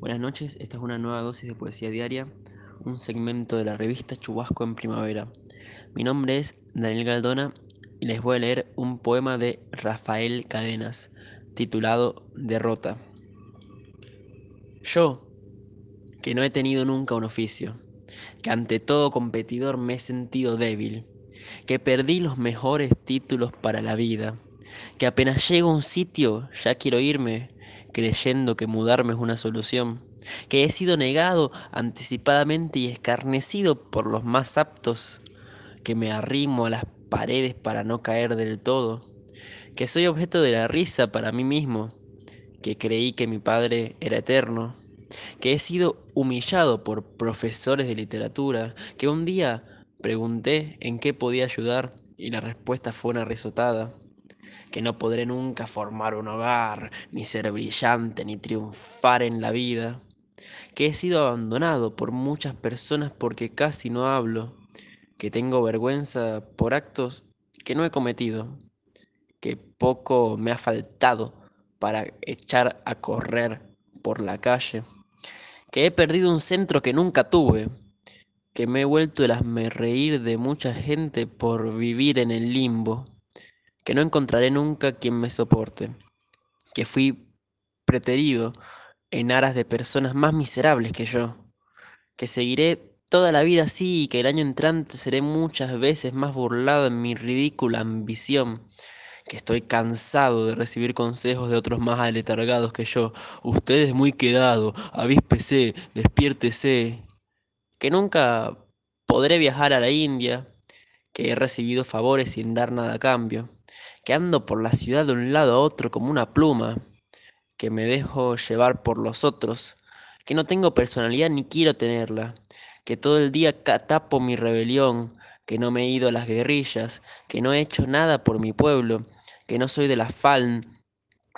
Buenas noches, esta es una nueva dosis de poesía diaria, un segmento de la revista Chubasco en Primavera. Mi nombre es Daniel Galdona y les voy a leer un poema de Rafael Cadenas, titulado Derrota. Yo, que no he tenido nunca un oficio, que ante todo competidor me he sentido débil, que perdí los mejores títulos para la vida, que apenas llego a un sitio ya quiero irme, creyendo que mudarme es una solución, que he sido negado anticipadamente y escarnecido por los más aptos, que me arrimo a las paredes para no caer del todo, que soy objeto de la risa para mí mismo, que creí que mi padre era eterno, que he sido humillado por profesores de literatura, que un día pregunté en qué podía ayudar y la respuesta fue una risotada que no podré nunca formar un hogar, ni ser brillante, ni triunfar en la vida, que he sido abandonado por muchas personas porque casi no hablo, que tengo vergüenza por actos que no he cometido, que poco me ha faltado para echar a correr por la calle, que he perdido un centro que nunca tuve, que me he vuelto el reír de mucha gente por vivir en el limbo que no encontraré nunca quien me soporte, que fui preterido en aras de personas más miserables que yo, que seguiré toda la vida así y que el año entrante seré muchas veces más burlado en mi ridícula ambición, que estoy cansado de recibir consejos de otros más aletargados que yo. Usted es muy quedado, avíspese, despiértese. Que nunca podré viajar a la India, que he recibido favores sin dar nada a cambio que ando por la ciudad de un lado a otro como una pluma, que me dejo llevar por los otros, que no tengo personalidad ni quiero tenerla, que todo el día tapo mi rebelión, que no me he ido a las guerrillas, que no he hecho nada por mi pueblo, que no soy de la FALN,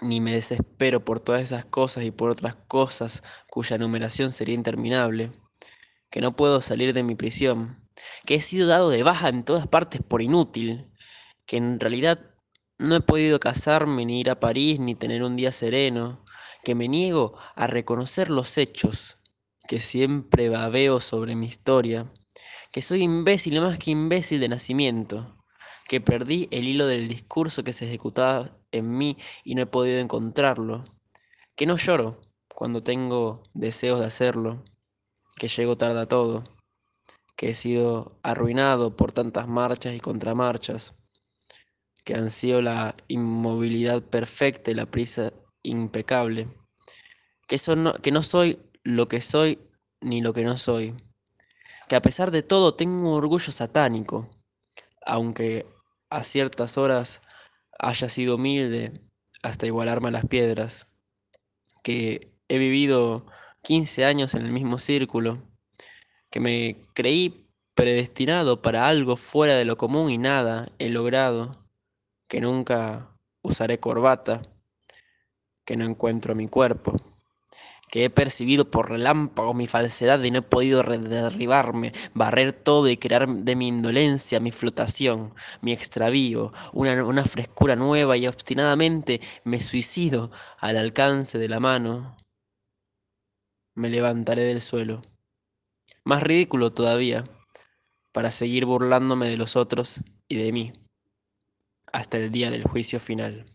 ni me desespero por todas esas cosas y por otras cosas cuya numeración sería interminable, que no puedo salir de mi prisión, que he sido dado de baja en todas partes por inútil, que en realidad no he podido casarme, ni ir a París, ni tener un día sereno, que me niego a reconocer los hechos, que siempre babeo sobre mi historia, que soy imbécil más que imbécil de nacimiento, que perdí el hilo del discurso que se ejecutaba en mí y no he podido encontrarlo, que no lloro cuando tengo deseos de hacerlo, que llego tarde a todo, que he sido arruinado por tantas marchas y contramarchas que han sido la inmovilidad perfecta y la prisa impecable, que, no, que no soy lo que soy ni lo que no soy, que a pesar de todo tengo un orgullo satánico, aunque a ciertas horas haya sido humilde hasta igualarme a las piedras, que he vivido 15 años en el mismo círculo, que me creí predestinado para algo fuera de lo común y nada he logrado, que nunca usaré corbata, que no encuentro mi cuerpo, que he percibido por relámpago mi falsedad y no he podido derribarme, barrer todo y crear de mi indolencia mi flotación, mi extravío, una, una frescura nueva y obstinadamente me suicido al alcance de la mano. Me levantaré del suelo. Más ridículo todavía, para seguir burlándome de los otros y de mí hasta el día del juicio final.